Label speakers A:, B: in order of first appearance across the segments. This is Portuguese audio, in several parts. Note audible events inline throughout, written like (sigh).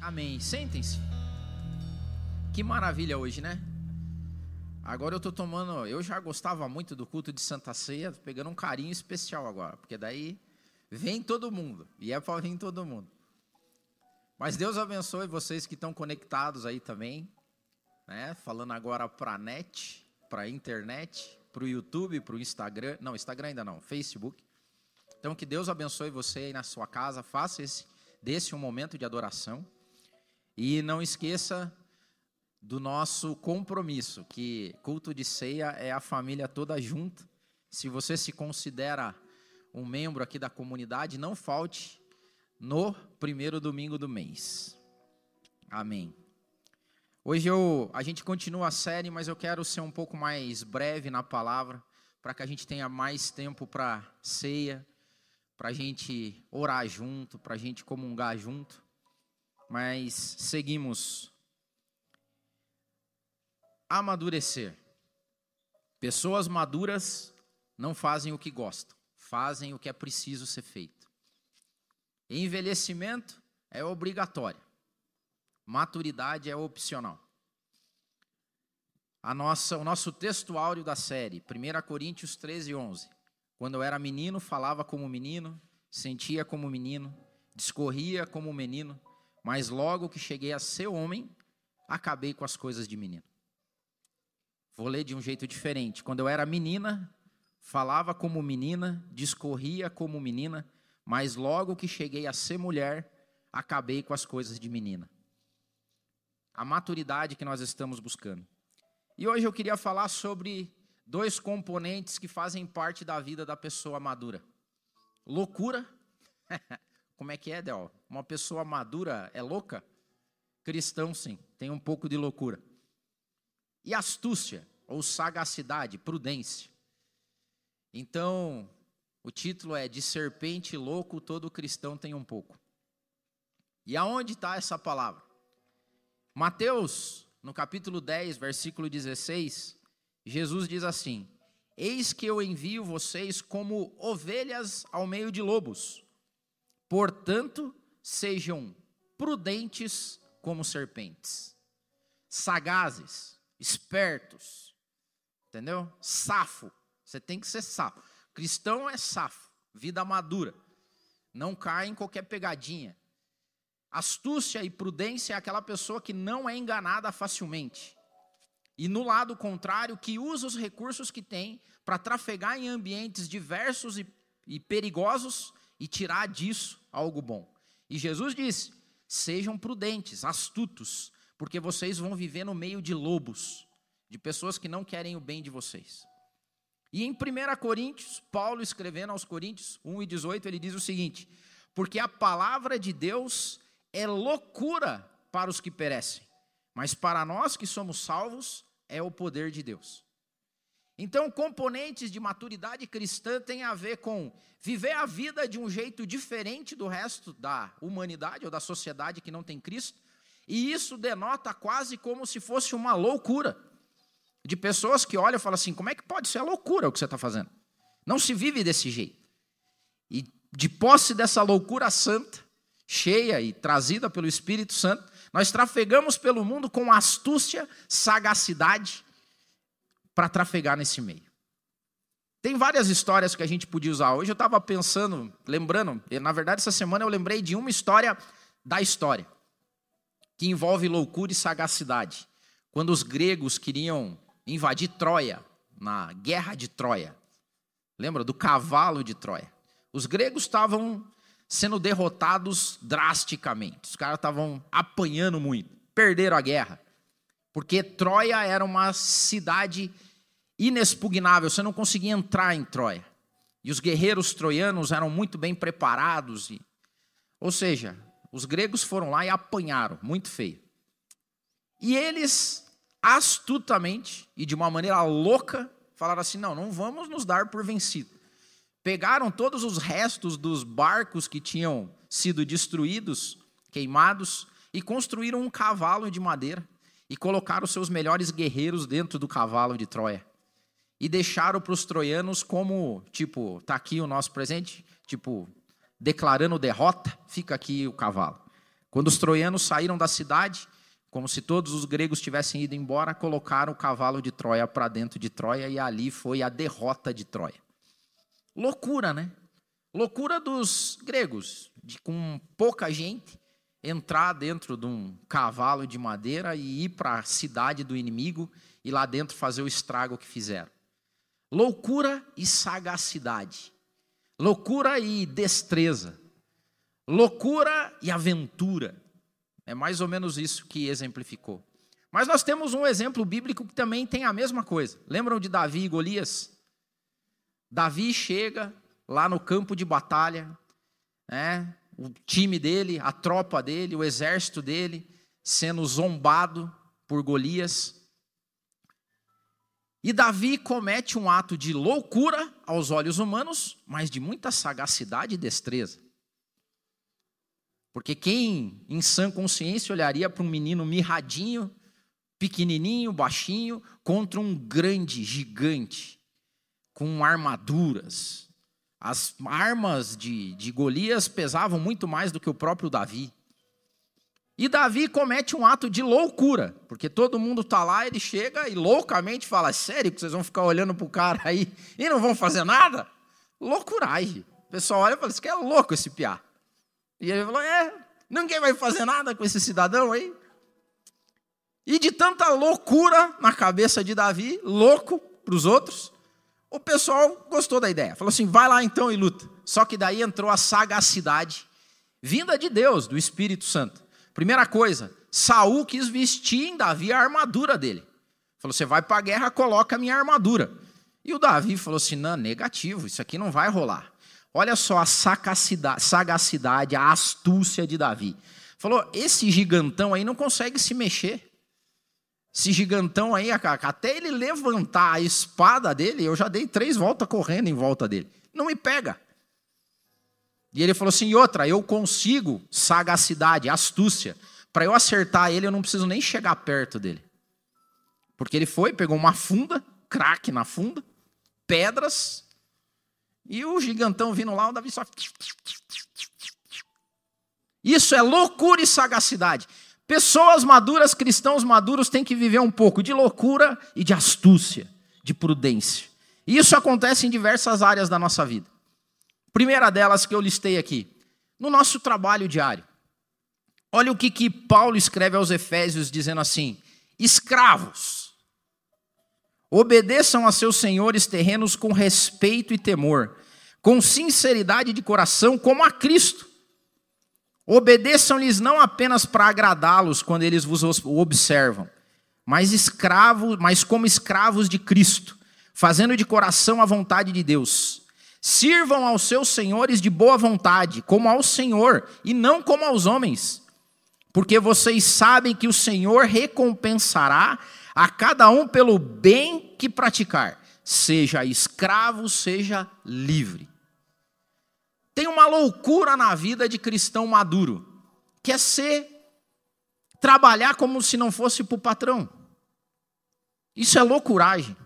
A: Amém. Sentem-se. Que maravilha hoje, né? Agora eu tô tomando. Eu já gostava muito do culto de Santa Ceia, tô pegando um carinho especial agora, porque daí vem todo mundo e é para vir todo mundo. Mas Deus abençoe vocês que estão conectados aí também, né? Falando agora para net, para internet, para o YouTube, para o Instagram. Não, Instagram ainda não, Facebook. Então que Deus abençoe você aí na sua casa, faça esse desse um momento de adoração. E não esqueça do nosso compromisso, que culto de ceia é a família toda junta. Se você se considera um membro aqui da comunidade, não falte no primeiro domingo do mês. Amém. Hoje eu, a gente continua a série, mas eu quero ser um pouco mais breve na palavra, para que a gente tenha mais tempo para ceia, para a gente orar junto, para a gente comungar junto mas seguimos. Amadurecer. Pessoas maduras não fazem o que gostam, fazem o que é preciso ser feito. Envelhecimento é obrigatório, maturidade é opcional. A nossa, o nosso texto da série, 1 Coríntios 13, 11. Quando eu era menino, falava como menino, sentia como menino, discorria como menino, mas logo que cheguei a ser homem, acabei com as coisas de menino. Vou ler de um jeito diferente. Quando eu era menina, falava como menina, discorria como menina, mas logo que cheguei a ser mulher, acabei com as coisas de menina. A maturidade que nós estamos buscando. E hoje eu queria falar sobre dois componentes que fazem parte da vida da pessoa madura: loucura (laughs) Como é que é, Del? Uma pessoa madura é louca? Cristão, sim, tem um pouco de loucura. E astúcia, ou sagacidade, prudência. Então, o título é De serpente louco, todo cristão tem um pouco. E aonde está essa palavra? Mateus, no capítulo 10, versículo 16, Jesus diz assim: Eis que eu envio vocês como ovelhas ao meio de lobos. Portanto, sejam prudentes como serpentes, sagazes, espertos, entendeu? Safo, você tem que ser safo. Cristão é safo, vida madura, não cai em qualquer pegadinha. Astúcia e prudência é aquela pessoa que não é enganada facilmente. E no lado contrário, que usa os recursos que tem para trafegar em ambientes diversos e, e perigosos e tirar disso algo bom. E Jesus disse: sejam prudentes, astutos, porque vocês vão viver no meio de lobos, de pessoas que não querem o bem de vocês. E em 1 Coríntios, Paulo escrevendo aos Coríntios 1 e 18, ele diz o seguinte: Porque a palavra de Deus é loucura para os que perecem, mas para nós que somos salvos é o poder de Deus. Então, componentes de maturidade cristã têm a ver com viver a vida de um jeito diferente do resto da humanidade ou da sociedade que não tem Cristo, e isso denota quase como se fosse uma loucura. De pessoas que olham e falam assim: como é que pode ser a loucura o que você está fazendo? Não se vive desse jeito. E de posse dessa loucura santa, cheia e trazida pelo Espírito Santo, nós trafegamos pelo mundo com astúcia, sagacidade, para trafegar nesse meio. Tem várias histórias que a gente podia usar. Hoje eu estava pensando, lembrando, na verdade essa semana eu lembrei de uma história da história, que envolve loucura e sagacidade. Quando os gregos queriam invadir Troia, na guerra de Troia. Lembra do cavalo de Troia? Os gregos estavam sendo derrotados drasticamente. Os caras estavam apanhando muito, perderam a guerra. Porque Troia era uma cidade inexpugnável, você não conseguia entrar em Troia. E os guerreiros troianos eram muito bem preparados. E, ou seja, os gregos foram lá e apanharam, muito feio. E eles, astutamente e de uma maneira louca, falaram assim: não, não vamos nos dar por vencido. Pegaram todos os restos dos barcos que tinham sido destruídos, queimados, e construíram um cavalo de madeira e colocaram seus melhores guerreiros dentro do cavalo de Troia e deixaram para os troianos como, tipo, tá aqui o nosso presente, tipo, declarando derrota, fica aqui o cavalo. Quando os troianos saíram da cidade, como se todos os gregos tivessem ido embora, colocaram o cavalo de Troia para dentro de Troia e ali foi a derrota de Troia. Loucura, né? Loucura dos gregos, de com pouca gente entrar dentro de um cavalo de madeira e ir para a cidade do inimigo e lá dentro fazer o estrago que fizeram. Loucura e sagacidade. Loucura e destreza. Loucura e aventura. É mais ou menos isso que exemplificou. Mas nós temos um exemplo bíblico que também tem a mesma coisa. Lembram de Davi e Golias? Davi chega lá no campo de batalha, né? o time dele, a tropa dele, o exército dele, sendo zombado por Golias. E Davi comete um ato de loucura aos olhos humanos, mas de muita sagacidade e destreza. Porque quem em sã consciência olharia para um menino mirradinho, pequenininho, baixinho, contra um grande, gigante, com armaduras. As armas de, de Golias pesavam muito mais do que o próprio Davi. E Davi comete um ato de loucura, porque todo mundo está lá, ele chega e loucamente fala: Sério que vocês vão ficar olhando para o cara aí e não vão fazer nada? Loucuragem. O pessoal olha e fala: Isso que é louco esse piá. E ele falou: É, ninguém vai fazer nada com esse cidadão aí. E de tanta loucura na cabeça de Davi, louco para os outros, o pessoal gostou da ideia. Falou assim: vai lá então e luta. Só que daí entrou a sagacidade vinda de Deus, do Espírito Santo. Primeira coisa, Saul quis vestir em Davi a armadura dele. Falou: você vai para a guerra, coloca a minha armadura. E o Davi falou assim: não, negativo, isso aqui não vai rolar. Olha só a sagacidade, a astúcia de Davi. Falou: esse gigantão aí não consegue se mexer. Esse gigantão aí, até ele levantar a espada dele, eu já dei três voltas correndo em volta dele. Não me pega. E ele falou assim: e outra, eu consigo sagacidade, astúcia. Para eu acertar ele, eu não preciso nem chegar perto dele. Porque ele foi, pegou uma funda, craque na funda, pedras, e o gigantão vindo lá, o Davi só. Isso é loucura e sagacidade. Pessoas maduras, cristãos maduros, têm que viver um pouco de loucura e de astúcia, de prudência. E isso acontece em diversas áreas da nossa vida. Primeira delas que eu listei aqui, no nosso trabalho diário. Olha o que, que Paulo escreve aos Efésios, dizendo assim: escravos Obedeçam a seus senhores terrenos com respeito e temor, com sinceridade de coração, como a Cristo. Obedeçam-lhes não apenas para agradá-los quando eles vos observam, mas escravos, mas como escravos de Cristo, fazendo de coração a vontade de Deus. Sirvam aos seus senhores de boa vontade, como ao Senhor, e não como aos homens, porque vocês sabem que o Senhor recompensará a cada um pelo bem que praticar, seja escravo, seja livre. Tem uma loucura na vida de cristão maduro, que é ser trabalhar como se não fosse para o patrão. Isso é loucuragem.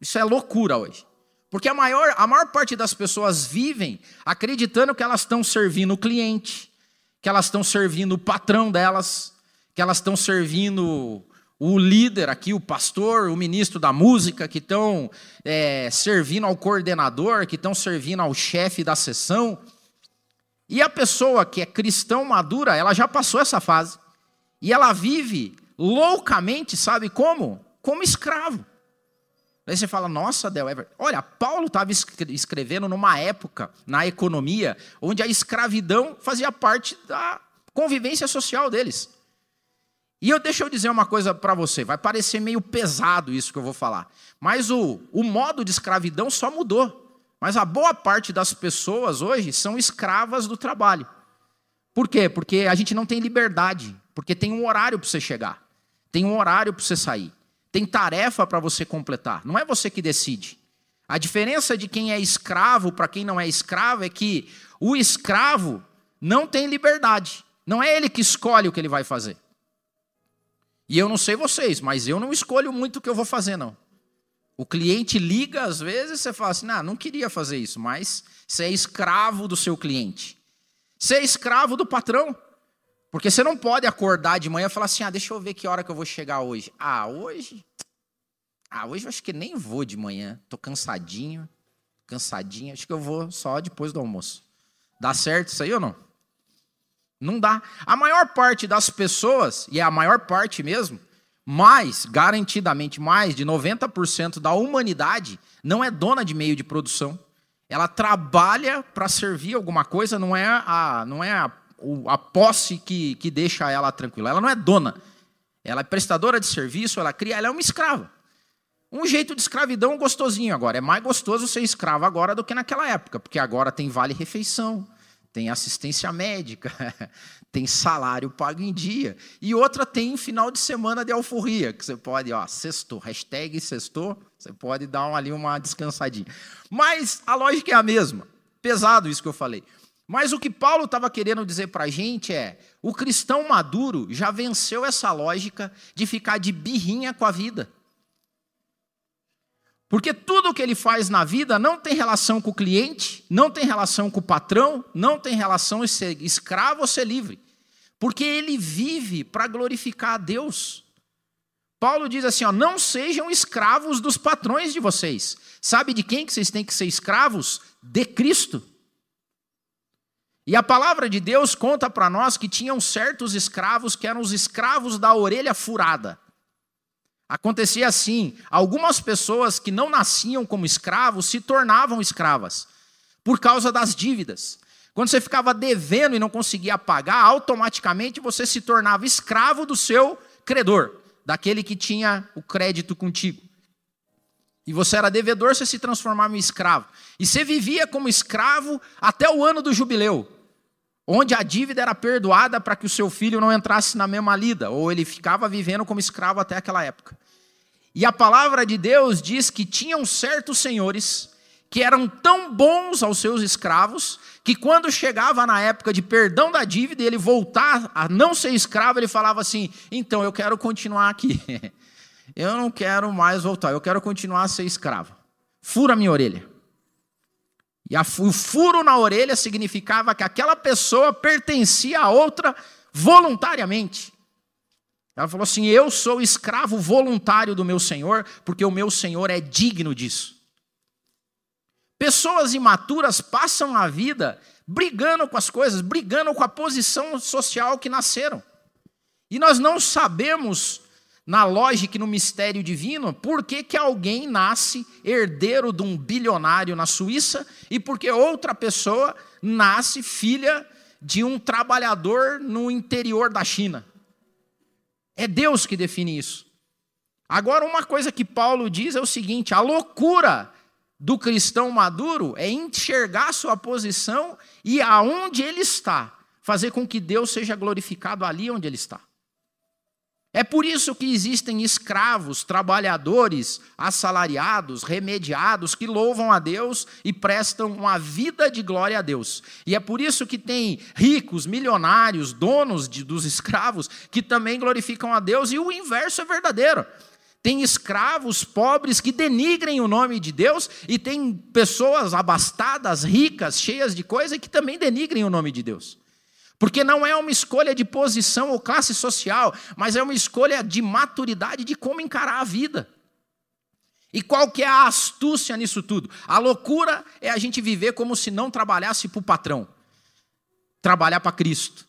A: Isso é loucura hoje. Porque a maior, a maior parte das pessoas vivem acreditando que elas estão servindo o cliente, que elas estão servindo o patrão delas, que elas estão servindo o líder aqui, o pastor, o ministro da música, que estão é, servindo ao coordenador, que estão servindo ao chefe da sessão. E a pessoa que é cristão madura, ela já passou essa fase. E ela vive loucamente, sabe como? Como escravo. Aí você fala, nossa, Del Ever. Olha, Paulo estava escrevendo numa época, na economia, onde a escravidão fazia parte da convivência social deles. E eu deixa eu dizer uma coisa para você, vai parecer meio pesado isso que eu vou falar, mas o, o modo de escravidão só mudou. Mas a boa parte das pessoas hoje são escravas do trabalho. Por quê? Porque a gente não tem liberdade, porque tem um horário para você chegar, tem um horário para você sair, tem tarefa para você completar. Não é você que decide. A diferença de quem é escravo para quem não é escravo é que o escravo não tem liberdade. Não é ele que escolhe o que ele vai fazer. E eu não sei vocês, mas eu não escolho muito o que eu vou fazer, não. O cliente liga às vezes, você fala assim: não, não queria fazer isso, mas você é escravo do seu cliente. Você é escravo do patrão. Porque você não pode acordar de manhã e falar assim: ah, deixa eu ver que hora que eu vou chegar hoje. Ah, hoje. Ah, hoje eu acho que nem vou de manhã. Tô cansadinho, cansadinho. Acho que eu vou só depois do almoço. Dá certo isso aí ou não? Não dá. A maior parte das pessoas, e é a maior parte mesmo, mais, garantidamente mais de 90% da humanidade não é dona de meio de produção. Ela trabalha para servir alguma coisa, não é a, não é a, a posse que, que deixa ela tranquila. Ela não é dona. Ela é prestadora de serviço, ela cria, ela é uma escrava. Um jeito de escravidão gostosinho agora. É mais gostoso ser escravo agora do que naquela época, porque agora tem vale-refeição, tem assistência médica, (laughs) tem salário pago em dia. E outra tem final de semana de alforria, que você pode, ó, sextou, hashtag sextou, você pode dar ali uma descansadinha. Mas a lógica é a mesma. Pesado isso que eu falei. Mas o que Paulo estava querendo dizer para a gente é: o cristão maduro já venceu essa lógica de ficar de birrinha com a vida. Porque tudo o que ele faz na vida não tem relação com o cliente, não tem relação com o patrão, não tem relação em ser escravo ou ser livre. Porque ele vive para glorificar a Deus. Paulo diz assim: ó, não sejam escravos dos patrões de vocês. Sabe de quem que vocês têm que ser escravos? De Cristo. E a palavra de Deus conta para nós que tinham certos escravos que eram os escravos da orelha furada. Acontecia assim: algumas pessoas que não nasciam como escravos se tornavam escravas por causa das dívidas. Quando você ficava devendo e não conseguia pagar, automaticamente você se tornava escravo do seu credor, daquele que tinha o crédito contigo. E você era devedor, você se transformava em escravo. E você vivia como escravo até o ano do jubileu, onde a dívida era perdoada para que o seu filho não entrasse na mesma lida, ou ele ficava vivendo como escravo até aquela época. E a palavra de Deus diz que tinham certos senhores que eram tão bons aos seus escravos que quando chegava na época de perdão da dívida e ele voltar a não ser escravo, ele falava assim: "Então eu quero continuar aqui. (laughs) eu não quero mais voltar, eu quero continuar a ser escravo. Fura minha orelha." E o furo na orelha significava que aquela pessoa pertencia a outra voluntariamente. Ela falou assim: Eu sou escravo voluntário do meu Senhor, porque o meu Senhor é digno disso. Pessoas imaturas passam a vida brigando com as coisas, brigando com a posição social que nasceram. E nós não sabemos, na lógica e no mistério divino, por que, que alguém nasce herdeiro de um bilionário na Suíça e por que outra pessoa nasce filha de um trabalhador no interior da China. É Deus que define isso. Agora, uma coisa que Paulo diz é o seguinte: a loucura do cristão maduro é enxergar sua posição e aonde ele está, fazer com que Deus seja glorificado ali onde ele está. É por isso que existem escravos, trabalhadores, assalariados, remediados, que louvam a Deus e prestam uma vida de glória a Deus. E é por isso que tem ricos, milionários, donos de, dos escravos, que também glorificam a Deus, e o inverso é verdadeiro. Tem escravos pobres que denigrem o nome de Deus, e tem pessoas abastadas, ricas, cheias de coisa, que também denigrem o nome de Deus. Porque não é uma escolha de posição ou classe social, mas é uma escolha de maturidade de como encarar a vida. E qual que é a astúcia nisso tudo? A loucura é a gente viver como se não trabalhasse para o patrão. Trabalhar para Cristo.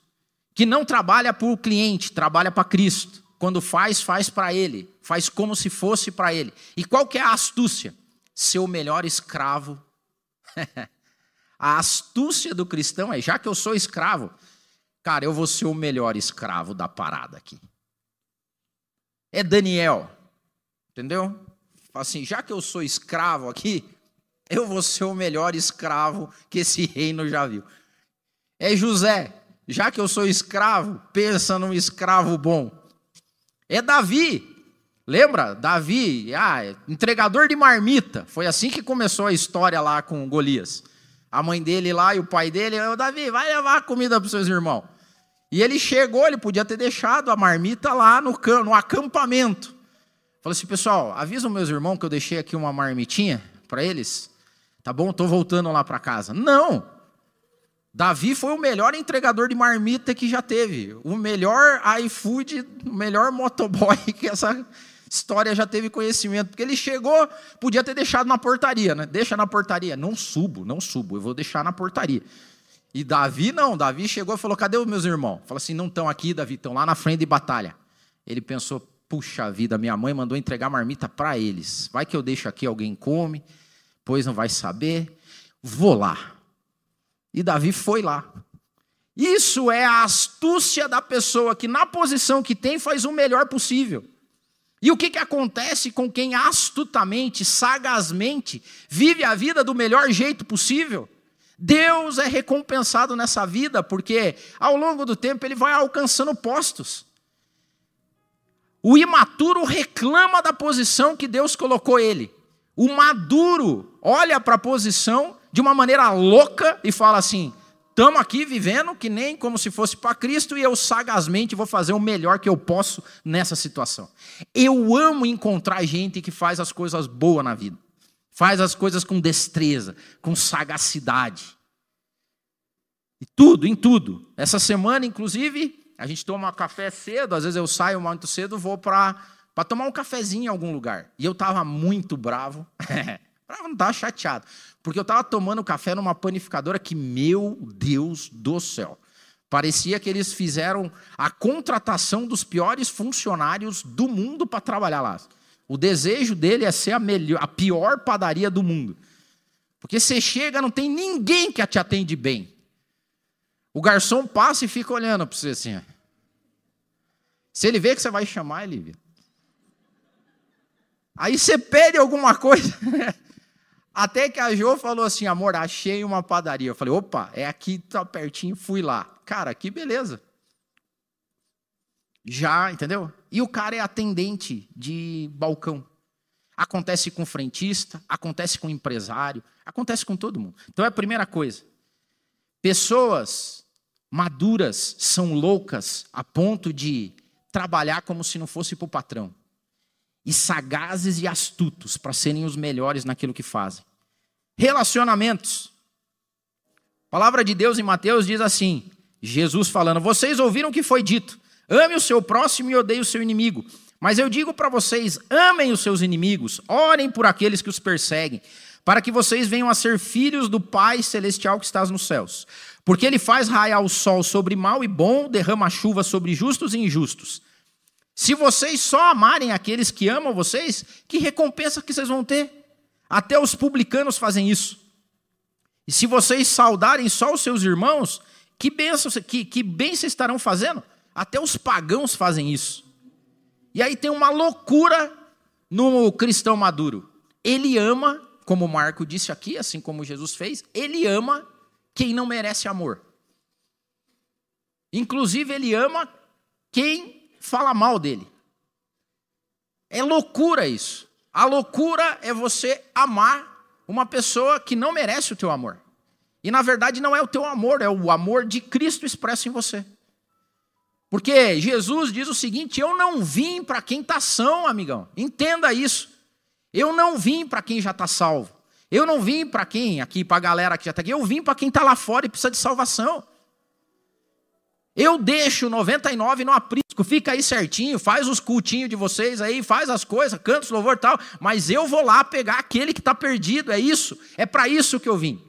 A: Que não trabalha para o cliente, trabalha para Cristo. Quando faz, faz para Ele. Faz como se fosse para Ele. E qual que é a astúcia? Ser o melhor escravo. (laughs) a astúcia do cristão é, já que eu sou escravo, Cara, eu vou ser o melhor escravo da parada aqui. É Daniel. Entendeu? Assim, já que eu sou escravo aqui, (laughs) eu vou ser o melhor escravo que esse reino já viu. É José. Já que eu sou escravo, pensa num escravo bom. É Davi. Lembra? Davi, ah, entregador de marmita. Foi assim que começou a história lá com Golias. A mãe dele lá e o pai dele, Davi, vai levar comida para os seus irmãos. E ele chegou, ele podia ter deixado a marmita lá no, no acampamento. Falou assim, pessoal, avisa os meus irmãos que eu deixei aqui uma marmitinha para eles. Tá bom? Estou voltando lá para casa. Não! Davi foi o melhor entregador de marmita que já teve. O melhor iFood, o melhor motoboy (laughs) que essa história já teve conhecimento. Porque ele chegou, podia ter deixado na portaria, né? Deixa na portaria. Não subo, não subo, eu vou deixar na portaria. E Davi não, Davi chegou e falou: cadê os meus irmãos? Falou assim: não estão aqui, Davi, estão lá na frente de batalha. Ele pensou: puxa vida, minha mãe mandou entregar marmita para eles. Vai que eu deixo aqui, alguém come, pois não vai saber. Vou lá. E Davi foi lá. Isso é a astúcia da pessoa que, na posição que tem, faz o melhor possível. E o que, que acontece com quem astutamente, sagazmente, vive a vida do melhor jeito possível? Deus é recompensado nessa vida, porque ao longo do tempo ele vai alcançando postos. O imaturo reclama da posição que Deus colocou ele. O maduro olha para a posição de uma maneira louca e fala assim: estamos aqui vivendo que nem como se fosse para Cristo e eu sagazmente vou fazer o melhor que eu posso nessa situação. Eu amo encontrar gente que faz as coisas boas na vida, faz as coisas com destreza, com sagacidade. E tudo, em tudo. Essa semana, inclusive, a gente toma café cedo, às vezes eu saio muito cedo, vou para tomar um cafezinho em algum lugar. E eu estava muito bravo. (laughs) bravo não estava chateado. Porque eu estava tomando café numa panificadora que, meu Deus do céu, parecia que eles fizeram a contratação dos piores funcionários do mundo para trabalhar lá. O desejo dele é ser a, melhor, a pior padaria do mundo. Porque você chega, não tem ninguém que te atende bem. O garçom passa e fica olhando para você assim. Se ele vê que você vai chamar, ele vê. Aí você pede alguma coisa. (laughs) Até que a Jo falou assim: amor, achei uma padaria. Eu falei: opa, é aqui, tá pertinho, fui lá. Cara, que beleza. Já, entendeu? E o cara é atendente de balcão. Acontece com frentista, acontece com empresário, acontece com todo mundo. Então é a primeira coisa. Pessoas maduras são loucas a ponto de trabalhar como se não fosse para o patrão e sagazes e astutos para serem os melhores naquilo que fazem. Relacionamentos. A palavra de Deus em Mateus diz assim: Jesus falando, vocês ouviram o que foi dito: ame o seu próximo e odeie o seu inimigo. Mas eu digo para vocês: amem os seus inimigos, orem por aqueles que os perseguem, para que vocês venham a ser filhos do Pai celestial que está nos céus. Porque ele faz raiar o sol sobre mal e bom, derrama chuva sobre justos e injustos. Se vocês só amarem aqueles que amam vocês, que recompensa que vocês vão ter? Até os publicanos fazem isso. E se vocês saudarem só os seus irmãos, que bênção, que, que bem vocês estarão fazendo? Até os pagãos fazem isso. E aí tem uma loucura no cristão maduro. Ele ama, como Marco disse aqui, assim como Jesus fez, ele ama quem não merece amor. Inclusive, ele ama quem fala mal dele. É loucura isso. A loucura é você amar uma pessoa que não merece o teu amor. E na verdade não é o teu amor, é o amor de Cristo expresso em você. Porque Jesus diz o seguinte: eu não vim para quem está são, amigão. Entenda isso. Eu não vim para quem já está salvo. Eu não vim para quem, aqui, para a galera que já está aqui, eu vim para quem está lá fora e precisa de salvação. Eu deixo 99 no aprisco, fica aí certinho, faz os cultinhos de vocês aí, faz as coisas, canta os louvor tal, mas eu vou lá pegar aquele que está perdido, é isso, é para isso que eu vim.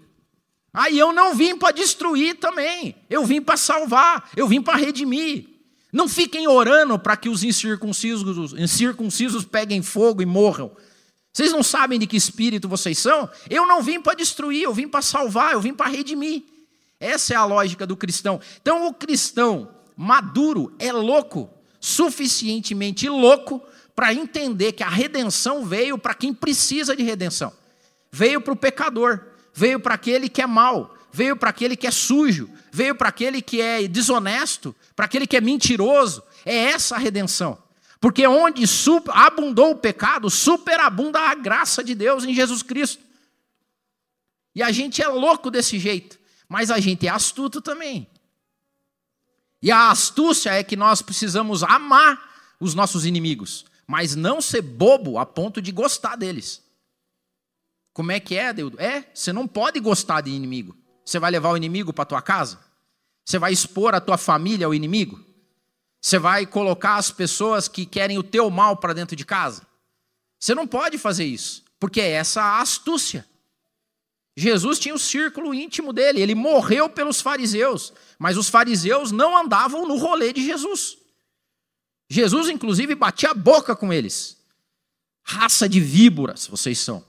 A: Aí eu não vim para destruir também, eu vim para salvar, eu vim para redimir. Não fiquem orando para que os incircuncisos, incircuncisos peguem fogo e morram. Vocês não sabem de que espírito vocês são? Eu não vim para destruir, eu vim para salvar, eu vim para redimir. Essa é a lógica do cristão. Então, o cristão maduro é louco, suficientemente louco para entender que a redenção veio para quem precisa de redenção. Veio para o pecador, veio para aquele que é mau, veio para aquele que é sujo, veio para aquele que é desonesto, para aquele que é mentiroso. É essa a redenção. Porque onde abundou o pecado, superabunda a graça de Deus em Jesus Cristo. E a gente é louco desse jeito. Mas a gente é astuto também. E a astúcia é que nós precisamos amar os nossos inimigos, mas não ser bobo a ponto de gostar deles. Como é que é, Deus? É, você não pode gostar de inimigo. Você vai levar o inimigo para tua casa? Você vai expor a tua família ao inimigo? Você vai colocar as pessoas que querem o teu mal para dentro de casa? Você não pode fazer isso, porque é essa a astúcia. Jesus tinha o círculo íntimo dele, ele morreu pelos fariseus, mas os fariseus não andavam no rolê de Jesus. Jesus, inclusive, batia a boca com eles. Raça de víboras vocês são.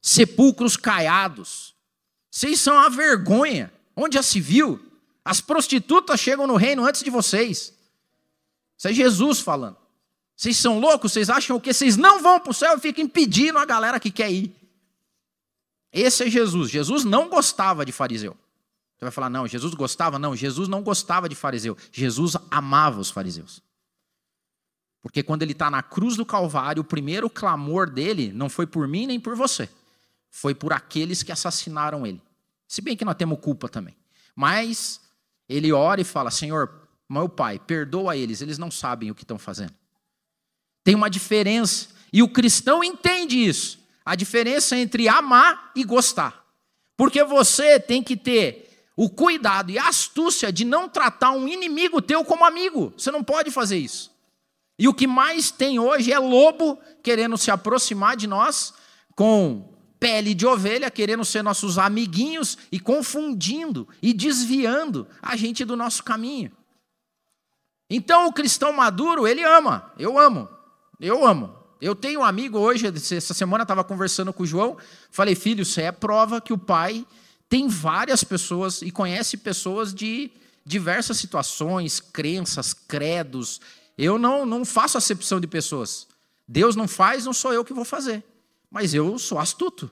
A: Sepulcros caiados. Vocês são a vergonha. Onde já se viu? As prostitutas chegam no reino antes de vocês. Isso é Jesus falando. Vocês são loucos? Vocês acham o quê? Vocês não vão para o céu e ficam impedindo a galera que quer ir. Esse é Jesus. Jesus não gostava de fariseu. Você vai falar, não, Jesus gostava? Não, Jesus não gostava de fariseu. Jesus amava os fariseus. Porque quando ele está na cruz do Calvário, o primeiro clamor dele não foi por mim nem por você. Foi por aqueles que assassinaram ele. Se bem que nós temos culpa também. Mas ele ora e fala: Senhor, meu pai, perdoa eles, eles não sabem o que estão fazendo. Tem uma diferença. E o cristão entende isso a diferença entre amar e gostar. Porque você tem que ter o cuidado e a astúcia de não tratar um inimigo teu como amigo. Você não pode fazer isso. E o que mais tem hoje é lobo querendo se aproximar de nós com pele de ovelha, querendo ser nossos amiguinhos e confundindo e desviando a gente do nosso caminho. Então o cristão maduro, ele ama. Eu amo. Eu amo. Eu tenho um amigo hoje, essa semana estava conversando com o João, falei, filho, isso é prova que o pai tem várias pessoas e conhece pessoas de diversas situações, crenças, credos. Eu não, não faço acepção de pessoas. Deus não faz, não sou eu que vou fazer. Mas eu sou astuto.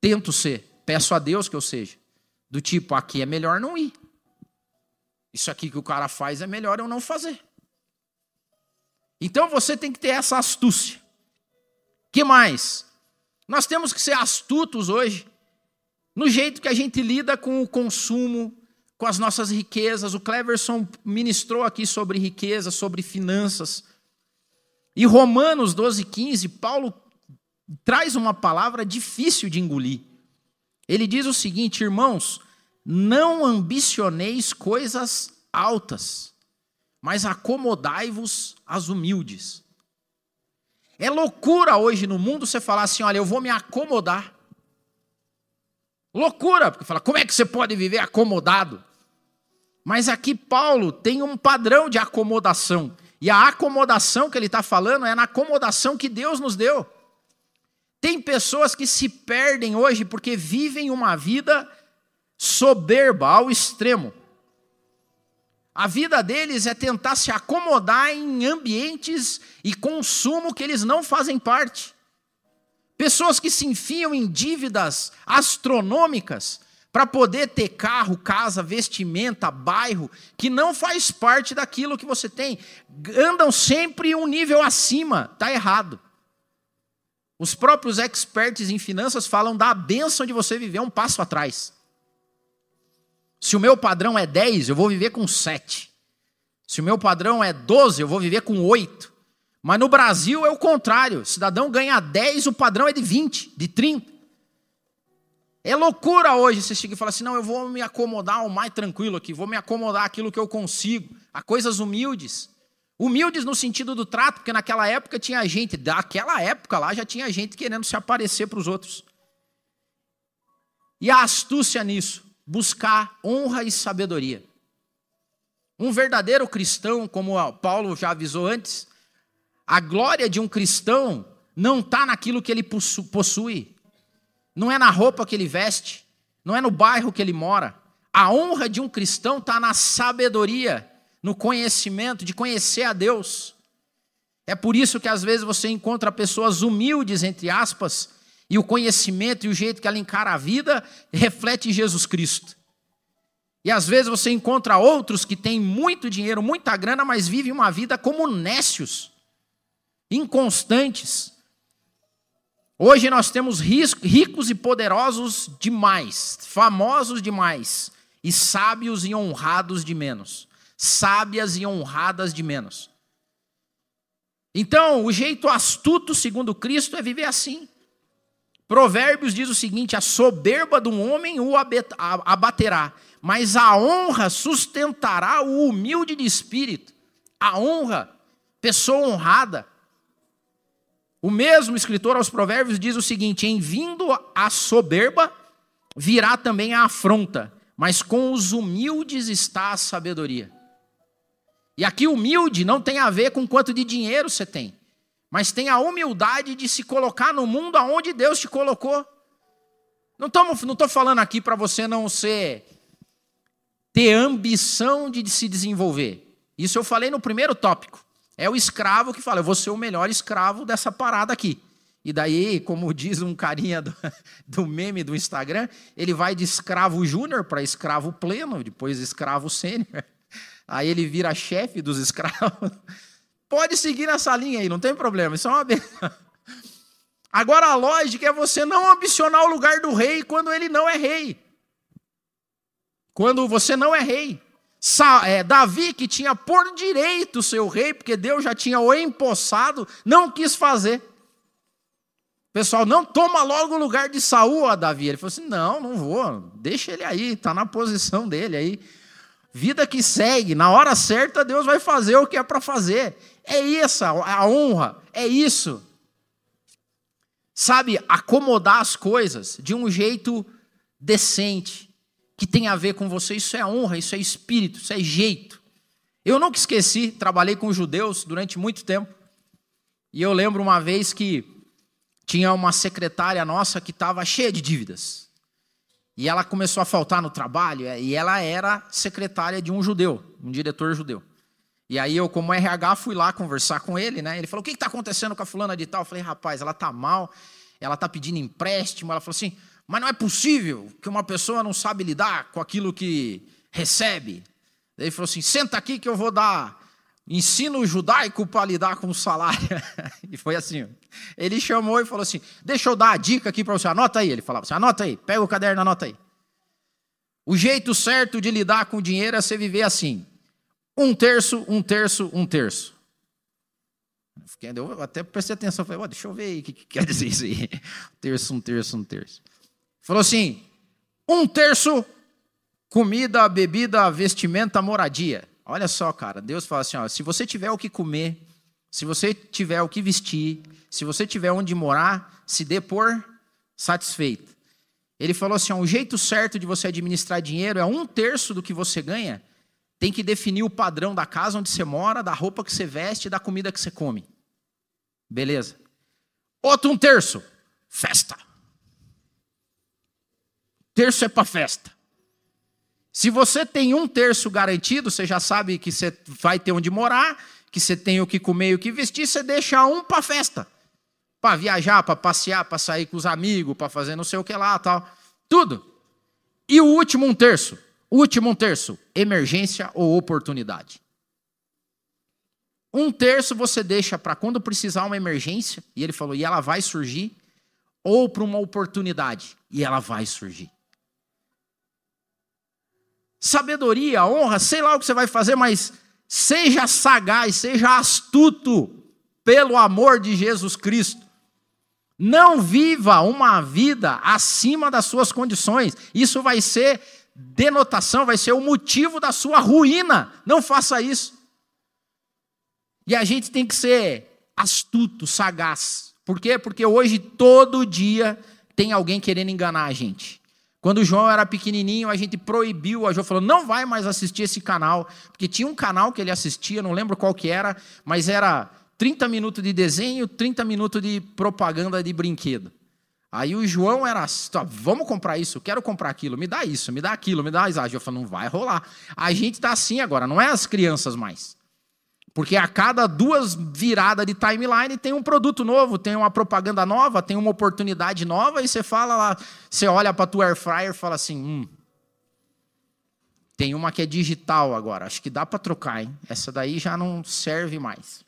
A: Tento ser. Peço a Deus que eu seja. Do tipo, aqui é melhor não ir. Isso aqui que o cara faz é melhor eu não fazer. Então você tem que ter essa astúcia. Que mais? Nós temos que ser astutos hoje no jeito que a gente lida com o consumo, com as nossas riquezas. O Cleverson ministrou aqui sobre riqueza, sobre finanças. E Romanos 12, 15, Paulo traz uma palavra difícil de engolir. Ele diz o seguinte, irmãos, não ambicioneis coisas altas mas acomodai-vos às humildes. É loucura hoje no mundo você falar assim: olha, eu vou me acomodar. Loucura, porque fala, como é que você pode viver acomodado? Mas aqui Paulo tem um padrão de acomodação. E a acomodação que ele está falando é na acomodação que Deus nos deu. Tem pessoas que se perdem hoje porque vivem uma vida soberba ao extremo. A vida deles é tentar se acomodar em ambientes e consumo que eles não fazem parte. Pessoas que se enfiam em dívidas astronômicas para poder ter carro, casa, vestimenta, bairro, que não faz parte daquilo que você tem. Andam sempre um nível acima, está errado. Os próprios experts em finanças falam da benção de você viver um passo atrás. Se o meu padrão é 10, eu vou viver com 7. Se o meu padrão é 12, eu vou viver com 8. Mas no Brasil é o contrário. O cidadão ganha 10, o padrão é de 20, de 30. É loucura hoje você chega e fala assim: não, eu vou me acomodar ao mais tranquilo aqui, vou me acomodar aquilo que eu consigo, a coisas humildes. Humildes no sentido do trato, porque naquela época tinha gente, daquela época lá já tinha gente querendo se aparecer para os outros. E a astúcia nisso buscar honra e sabedoria. Um verdadeiro cristão, como Paulo já avisou antes, a glória de um cristão não está naquilo que ele possui, não é na roupa que ele veste, não é no bairro que ele mora. A honra de um cristão está na sabedoria, no conhecimento, de conhecer a Deus. É por isso que às vezes você encontra pessoas humildes, entre aspas, e o conhecimento e o jeito que ela encara a vida reflete Jesus Cristo. E às vezes você encontra outros que têm muito dinheiro, muita grana, mas vivem uma vida como nécios, inconstantes. Hoje nós temos ricos e poderosos demais, famosos demais, e sábios e honrados de menos, sábias e honradas de menos. Então, o jeito astuto, segundo Cristo, é viver assim Provérbios diz o seguinte: a soberba de um homem o abaterá, mas a honra sustentará o humilde de espírito. A honra, pessoa honrada. O mesmo escritor aos Provérbios diz o seguinte: em vindo a soberba, virá também a afronta, mas com os humildes está a sabedoria. E aqui, humilde não tem a ver com quanto de dinheiro você tem mas tem a humildade de se colocar no mundo aonde Deus te colocou. Não estou falando aqui para você não ser ter ambição de se desenvolver. Isso eu falei no primeiro tópico. É o escravo que fala, eu vou ser o melhor escravo dessa parada aqui. E daí, como diz um carinha do, (laughs) do meme do Instagram, ele vai de escravo júnior para escravo pleno, depois escravo sênior. Aí ele vira chefe dos escravos. (laughs) Pode seguir nessa linha aí, não tem problema. Isso é uma benção. (laughs) Agora a lógica é você não ambicionar o lugar do rei quando ele não é rei. Quando você não é rei. Sa é, Davi, que tinha por direito seu rei, porque Deus já tinha o empossado, não quis fazer. Pessoal, não toma logo o lugar de Saul, a Davi. Ele falou assim: não, não vou, deixa ele aí, está na posição dele aí. Vida que segue, na hora certa Deus vai fazer o que é para fazer. É isso, a honra, é isso. Sabe, acomodar as coisas de um jeito decente, que tem a ver com você, isso é honra, isso é espírito, isso é jeito. Eu nunca esqueci, trabalhei com judeus durante muito tempo, e eu lembro uma vez que tinha uma secretária nossa que estava cheia de dívidas. E ela começou a faltar no trabalho, é, e ela era secretária de um judeu, um diretor judeu. E aí eu, como RH, fui lá conversar com ele, né? Ele falou: o que está acontecendo com a fulana de tal? Eu falei, rapaz, ela está mal, ela está pedindo empréstimo. Ela falou assim, mas não é possível que uma pessoa não sabe lidar com aquilo que recebe. Ele falou assim: senta aqui que eu vou dar ensino judaico para lidar com o salário. (laughs) e foi assim. Ele chamou e falou assim: Deixa eu dar a dica aqui para você, anota aí. Ele falava assim: Anota aí, pega o caderno, anota aí. O jeito certo de lidar com o dinheiro é você viver assim: um terço, um terço, um terço. Eu até prestei atenção, falei, deixa eu ver aí o que, que quer dizer isso aí. Um (laughs) terço, um terço, um terço. Falou assim: um terço, comida, bebida, vestimenta, moradia. Olha só, cara, Deus fala assim: ó, se você tiver o que comer, se você tiver o que vestir, se você tiver onde morar, se dê por satisfeito. Ele falou assim: ó, o jeito certo de você administrar dinheiro é um terço do que você ganha, tem que definir o padrão da casa onde você mora, da roupa que você veste e da comida que você come. Beleza. Outro um terço, festa. Terço é para festa. Se você tem um terço garantido, você já sabe que você vai ter onde morar, que você tem o que comer e o que vestir, você deixa um para festa. Para viajar, para passear, para sair com os amigos, para fazer não sei o que lá, tal. Tudo. E o último um terço? Último um terço, emergência ou oportunidade. Um terço você deixa para quando precisar uma emergência, e ele falou, e ela vai surgir, ou para uma oportunidade, e ela vai surgir sabedoria, honra, sei lá o que você vai fazer, mas seja sagaz, seja astuto pelo amor de Jesus Cristo. Não viva uma vida acima das suas condições. Isso vai ser denotação, vai ser o motivo da sua ruína. Não faça isso. E a gente tem que ser astuto, sagaz. Por quê? Porque hoje todo dia tem alguém querendo enganar a gente. Quando o João era pequenininho, a gente proibiu, a João falou, não vai mais assistir esse canal, porque tinha um canal que ele assistia, não lembro qual que era, mas era 30 minutos de desenho, 30 minutos de propaganda de brinquedo. Aí o João era, vamos comprar isso, quero comprar aquilo, me dá isso, me dá aquilo, me dá isso. A João falou, não vai rolar. A gente está assim agora, não é as crianças mais. Porque a cada duas viradas de timeline tem um produto novo, tem uma propaganda nova, tem uma oportunidade nova, e você fala lá, você olha para tua air fryer e fala assim: hum, tem uma que é digital agora, acho que dá para trocar, hein? Essa daí já não serve mais.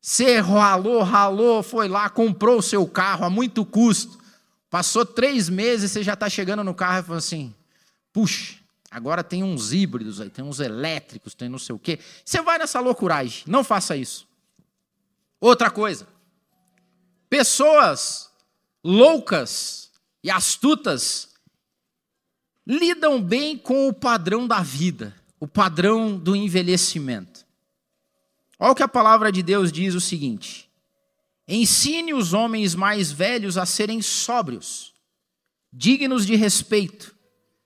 A: Você ralou, ralou, foi lá, comprou o seu carro a muito custo, passou três meses, você já está chegando no carro e falou assim: puxa, Agora tem uns híbridos aí, tem uns elétricos, tem não sei o quê. Você vai nessa loucuragem. Não faça isso. Outra coisa. Pessoas loucas e astutas lidam bem com o padrão da vida, o padrão do envelhecimento. Olha o que a palavra de Deus diz o seguinte: Ensine os homens mais velhos a serem sóbrios, dignos de respeito,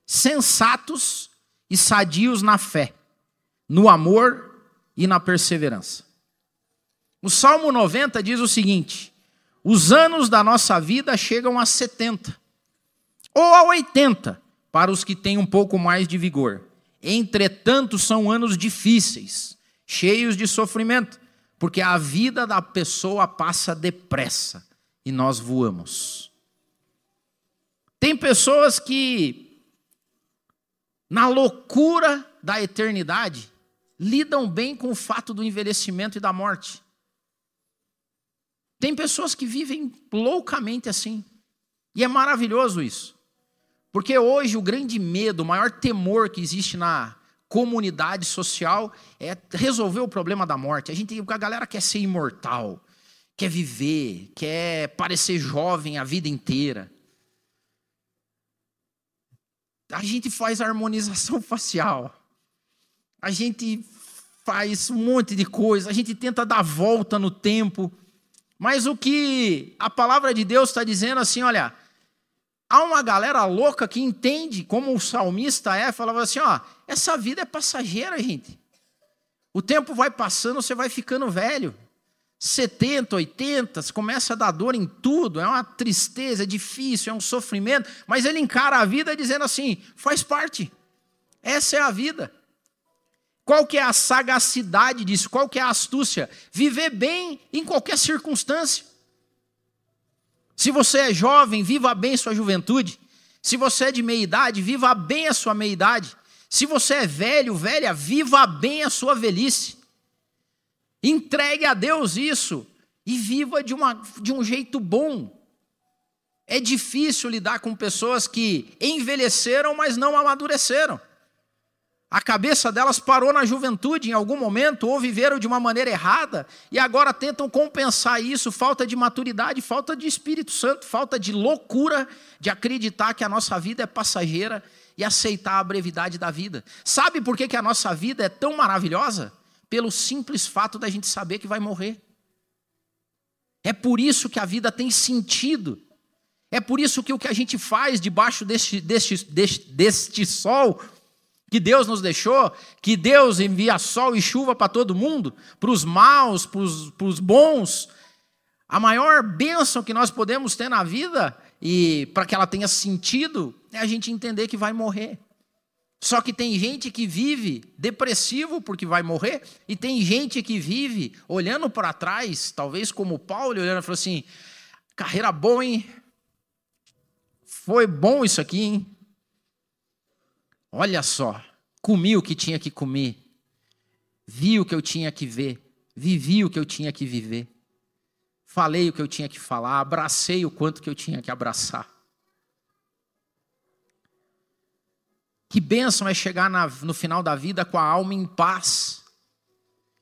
A: sensatos e sadios na fé, no amor e na perseverança. O Salmo 90 diz o seguinte: Os anos da nossa vida chegam a 70 ou a 80 para os que têm um pouco mais de vigor. Entretanto, são anos difíceis, cheios de sofrimento, porque a vida da pessoa passa depressa e nós voamos. Tem pessoas que, na loucura da eternidade, lidam bem com o fato do envelhecimento e da morte. Tem pessoas que vivem loucamente assim. E é maravilhoso isso. Porque hoje o grande medo, o maior temor que existe na comunidade social é resolver o problema da morte. A gente, a galera quer ser imortal, quer viver, quer parecer jovem a vida inteira. A gente faz harmonização (laughs) facial. A gente faz um monte de coisa, a gente tenta dar volta no tempo. Mas o que a palavra de Deus está dizendo assim, olha, Há uma galera louca que entende, como o salmista é, falava assim: ó, essa vida é passageira, gente. O tempo vai passando, você vai ficando velho. 70, 80, você começa a dar dor em tudo, é uma tristeza, é difícil, é um sofrimento, mas ele encara a vida dizendo assim: faz parte, essa é a vida. Qual que é a sagacidade disso? Qual que é a astúcia? Viver bem em qualquer circunstância. Se você é jovem, viva bem sua juventude. Se você é de meia idade, viva bem a sua meia idade. Se você é velho, velha, viva bem a sua velhice. Entregue a Deus isso e viva de, uma, de um jeito bom. É difícil lidar com pessoas que envelheceram, mas não amadureceram. A cabeça delas parou na juventude em algum momento, ou viveram de uma maneira errada, e agora tentam compensar isso, falta de maturidade, falta de Espírito Santo, falta de loucura de acreditar que a nossa vida é passageira e aceitar a brevidade da vida. Sabe por que, que a nossa vida é tão maravilhosa? Pelo simples fato da gente saber que vai morrer. É por isso que a vida tem sentido. É por isso que o que a gente faz debaixo deste, deste, deste, deste sol que Deus nos deixou, que Deus envia sol e chuva para todo mundo, para os maus, para os bons. A maior bênção que nós podemos ter na vida, e para que ela tenha sentido, é a gente entender que vai morrer. Só que tem gente que vive depressivo porque vai morrer, e tem gente que vive olhando para trás, talvez como Paulo, olhando e falou assim: carreira boa, hein? Foi bom isso aqui, hein? Olha só, comi o que tinha que comer, vi o que eu tinha que ver, vivi o que eu tinha que viver, falei o que eu tinha que falar, abracei o quanto que eu tinha que abraçar. Que bênção é chegar na, no final da vida com a alma em paz.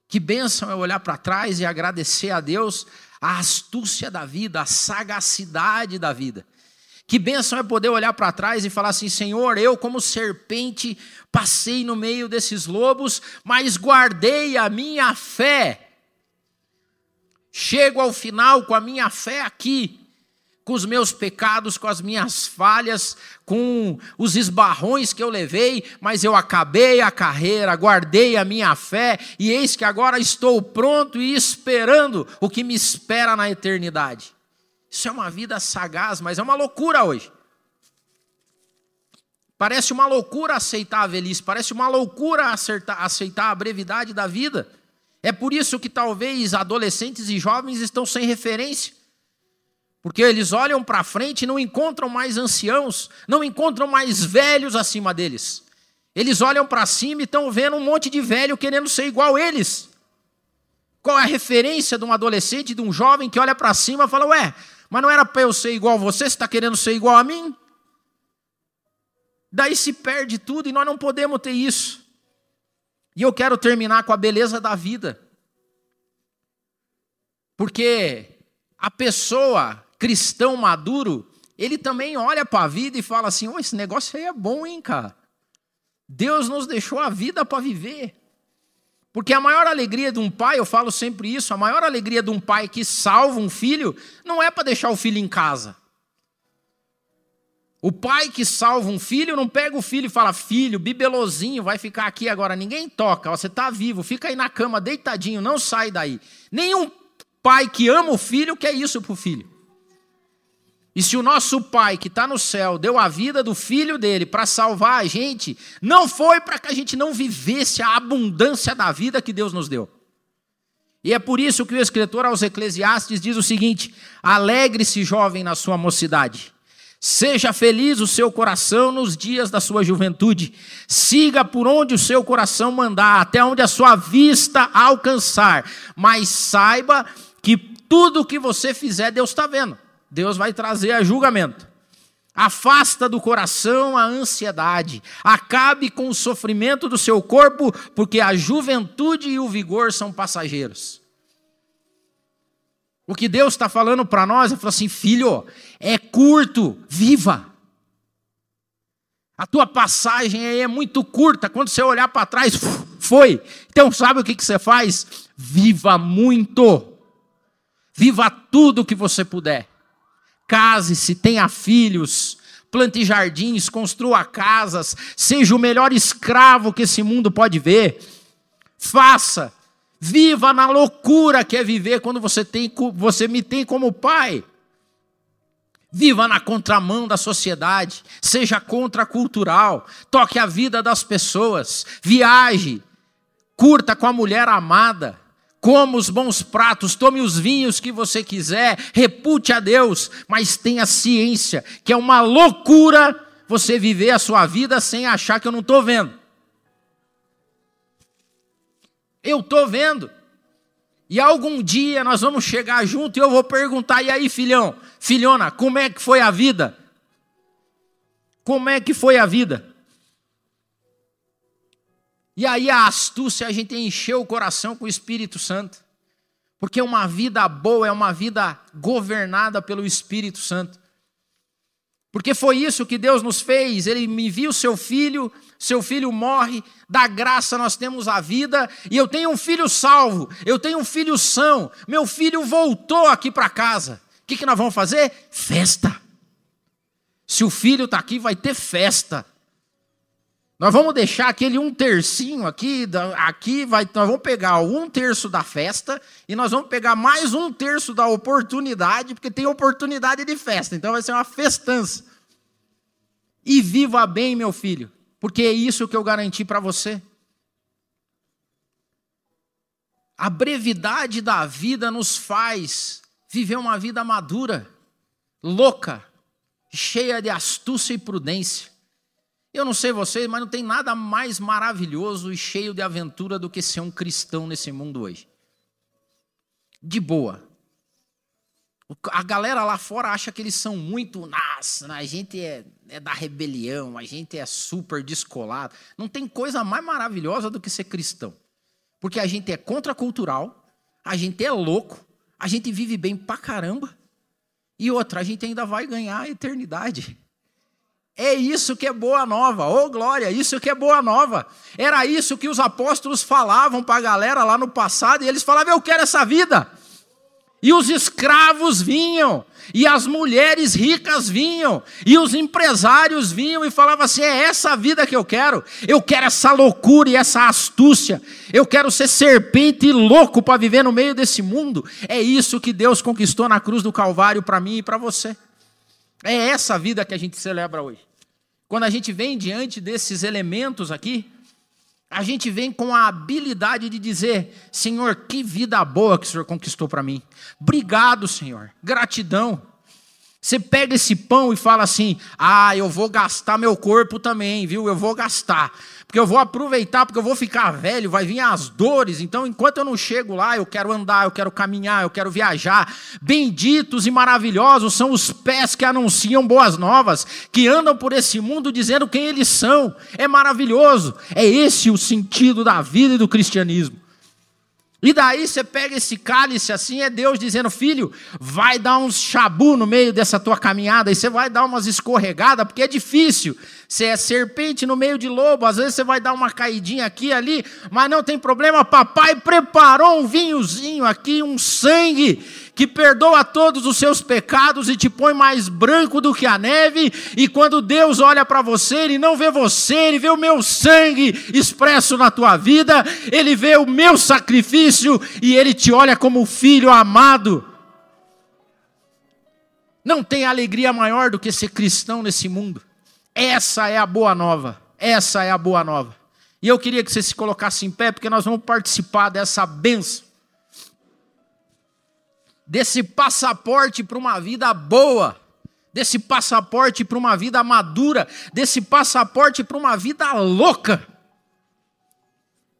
A: Que bênção é olhar para trás e agradecer a Deus a astúcia da vida, a sagacidade da vida. Que bênção é poder olhar para trás e falar assim: Senhor, eu, como serpente, passei no meio desses lobos, mas guardei a minha fé. Chego ao final com a minha fé aqui, com os meus pecados, com as minhas falhas, com os esbarrões que eu levei, mas eu acabei a carreira, guardei a minha fé, e eis que agora estou pronto e esperando o que me espera na eternidade. Isso é uma vida sagaz, mas é uma loucura hoje. Parece uma loucura aceitar a velhice, parece uma loucura aceitar, a brevidade da vida. É por isso que talvez adolescentes e jovens estão sem referência. Porque eles olham para frente e não encontram mais anciãos, não encontram mais velhos acima deles. Eles olham para cima e estão vendo um monte de velho querendo ser igual a eles. Qual é a referência de um adolescente, de um jovem que olha para cima e fala: Ué, mas não era para eu ser igual a você, você está querendo ser igual a mim? Daí se perde tudo e nós não podemos ter isso. E eu quero terminar com a beleza da vida. Porque a pessoa cristão maduro, ele também olha para a vida e fala assim: oh, esse negócio aí é bom, hein, cara? Deus nos deixou a vida para viver. Porque a maior alegria de um pai, eu falo sempre isso, a maior alegria de um pai que salva um filho não é para deixar o filho em casa. O pai que salva um filho não pega o filho e fala: Filho, bibelozinho, vai ficar aqui agora, ninguém toca, você está vivo, fica aí na cama deitadinho, não sai daí. Nenhum pai que ama o filho quer isso para o filho. E se o nosso pai que está no céu deu a vida do filho dele para salvar a gente, não foi para que a gente não vivesse a abundância da vida que Deus nos deu. E é por isso que o escritor aos Eclesiastes diz o seguinte: alegre-se, jovem, na sua mocidade. Seja feliz o seu coração nos dias da sua juventude. Siga por onde o seu coração mandar, até onde a sua vista alcançar. Mas saiba que tudo o que você fizer, Deus está vendo. Deus vai trazer a julgamento. Afasta do coração a ansiedade, acabe com o sofrimento do seu corpo, porque a juventude e o vigor são passageiros. O que Deus está falando para nós é assim: filho, é curto, viva. A tua passagem aí é muito curta, quando você olhar para trás, foi. Então, sabe o que, que você faz? Viva muito. Viva tudo o que você puder case-se, tenha filhos, plante jardins, construa casas, seja o melhor escravo que esse mundo pode ver. Faça, viva na loucura que é viver quando você, tem, você me tem como pai. Viva na contramão da sociedade, seja contracultural, toque a vida das pessoas, viaje, curta com a mulher amada, coma os bons pratos, tome os vinhos que você quiser, repute a Deus, mas tenha ciência que é uma loucura você viver a sua vida sem achar que eu não estou vendo. Eu estou vendo. E algum dia nós vamos chegar junto e eu vou perguntar: e aí, filhão, filhona, como é que foi a vida? Como é que foi a vida? E aí a astúcia, a gente encheu o coração com o Espírito Santo. Porque uma vida boa é uma vida governada pelo Espírito Santo. Porque foi isso que Deus nos fez. Ele me viu seu filho, seu filho morre, da graça nós temos a vida, e eu tenho um filho salvo, eu tenho um filho são, meu filho voltou aqui para casa. O que, que nós vamos fazer? Festa. Se o filho está aqui, vai ter festa. Nós vamos deixar aquele um tercinho aqui, aqui vai, nós vamos pegar um terço da festa e nós vamos pegar mais um terço da oportunidade, porque tem oportunidade de festa, então vai ser uma festança. E viva bem, meu filho, porque é isso que eu garanti para você. A brevidade da vida nos faz viver uma vida madura, louca, cheia de astúcia e prudência. Eu não sei vocês, mas não tem nada mais maravilhoso e cheio de aventura do que ser um cristão nesse mundo hoje. De boa. A galera lá fora acha que eles são muito, nossa, a gente é, é da rebelião, a gente é super descolado. Não tem coisa mais maravilhosa do que ser cristão. Porque a gente é contracultural, a gente é louco, a gente vive bem pra caramba. E outra, a gente ainda vai ganhar a eternidade. É isso que é boa nova, ô oh, glória, isso que é boa nova. Era isso que os apóstolos falavam para a galera lá no passado, e eles falavam: Eu quero essa vida. E os escravos vinham, e as mulheres ricas vinham, e os empresários vinham e falavam assim: É essa vida que eu quero, eu quero essa loucura e essa astúcia, eu quero ser serpente e louco para viver no meio desse mundo. É isso que Deus conquistou na cruz do Calvário para mim e para você. É essa vida que a gente celebra hoje. Quando a gente vem diante desses elementos aqui, a gente vem com a habilidade de dizer: Senhor, que vida boa que o Senhor conquistou para mim. Obrigado, Senhor. Gratidão. Você pega esse pão e fala assim: Ah, eu vou gastar meu corpo também, viu? Eu vou gastar porque eu vou aproveitar, porque eu vou ficar velho, vai vir as dores. Então, enquanto eu não chego lá, eu quero andar, eu quero caminhar, eu quero viajar. Benditos e maravilhosos são os pés que anunciam boas novas, que andam por esse mundo dizendo quem eles são. É maravilhoso. É esse o sentido da vida e do cristianismo. E daí você pega esse cálice assim, é Deus dizendo: Filho, vai dar uns chabu no meio dessa tua caminhada, e você vai dar umas escorregadas, porque é difícil. Você é serpente no meio de lobo, às vezes você vai dar uma caidinha aqui ali, mas não tem problema, papai preparou um vinhozinho aqui, um sangue que perdoa todos os seus pecados e te põe mais branco do que a neve. E quando Deus olha para você, Ele não vê você, Ele vê o meu sangue expresso na tua vida, Ele vê o meu sacrifício e Ele te olha como filho amado. Não tem alegria maior do que ser cristão nesse mundo. Essa é a boa nova. Essa é a boa nova. E eu queria que você se colocasse em pé, porque nós vamos participar dessa benção desse passaporte para uma vida boa, desse passaporte para uma vida madura, desse passaporte para uma vida louca.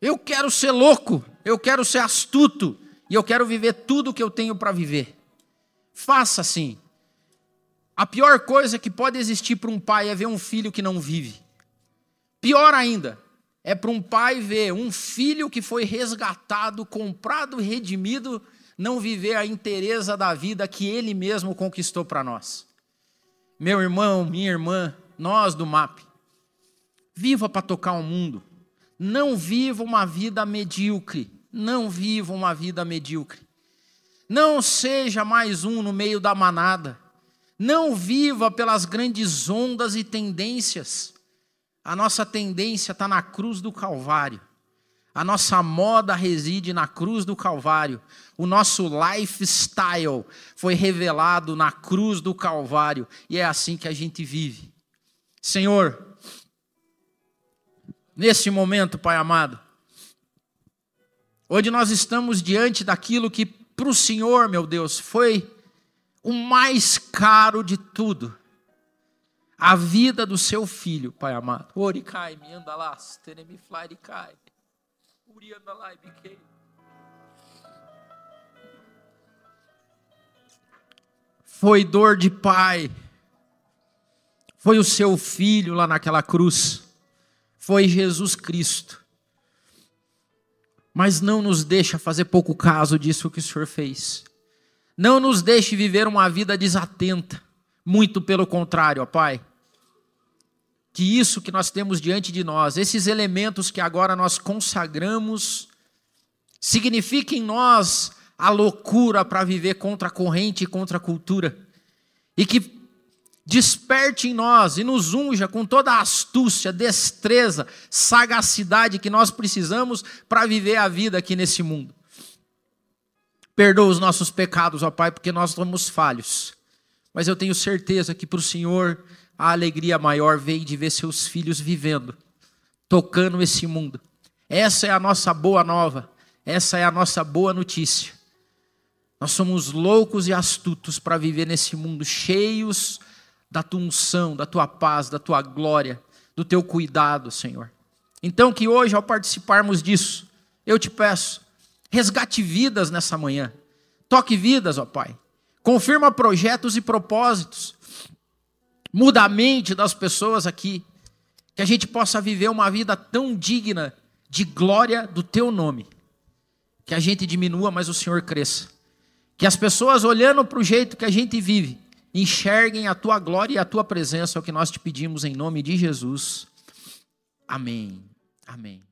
A: Eu quero ser louco, eu quero ser astuto e eu quero viver tudo o que eu tenho para viver. Faça assim. A pior coisa que pode existir para um pai é ver um filho que não vive. Pior ainda, é para um pai ver um filho que foi resgatado, comprado, redimido não viver a inteireza da vida que Ele mesmo conquistou para nós. Meu irmão, minha irmã, nós do MAP, viva para tocar o mundo. Não viva uma vida medíocre. Não viva uma vida medíocre. Não seja mais um no meio da manada. Não viva pelas grandes ondas e tendências. A nossa tendência está na cruz do Calvário. A nossa moda reside na cruz do Calvário. O nosso lifestyle foi revelado na cruz do Calvário. E é assim que a gente vive. Senhor, nesse momento, Pai amado, onde nós estamos diante daquilo que para o Senhor, meu Deus, foi o mais caro de tudo. A vida do seu filho, Pai amado. Oricai, me anda lá, flaricai. Foi dor de pai. Foi o seu filho lá naquela cruz. Foi Jesus Cristo. Mas não nos deixa fazer pouco caso disso que o Senhor fez. Não nos deixe viver uma vida desatenta. Muito pelo contrário, ó Pai que isso que nós temos diante de nós, esses elementos que agora nós consagramos, signifiquem em nós a loucura para viver contra a corrente e contra a cultura, e que desperte em nós e nos unja com toda a astúcia, destreza, sagacidade que nós precisamos para viver a vida aqui nesse mundo. Perdoa os nossos pecados, ó Pai, porque nós somos falhos. Mas eu tenho certeza que para o Senhor a alegria maior vem de ver seus filhos vivendo, tocando esse mundo. Essa é a nossa boa nova, essa é a nossa boa notícia. Nós somos loucos e astutos para viver nesse mundo, cheios da tua unção, da tua paz, da tua glória, do teu cuidado, Senhor. Então, que hoje, ao participarmos disso, eu te peço, resgate vidas nessa manhã, toque vidas, ó Pai, confirma projetos e propósitos, muda a mente das pessoas aqui, que a gente possa viver uma vida tão digna de glória do teu nome, que a gente diminua, mas o Senhor cresça. Que as pessoas olhando para o jeito que a gente vive, enxerguem a tua glória e a tua presença, é o que nós te pedimos em nome de Jesus. Amém. Amém.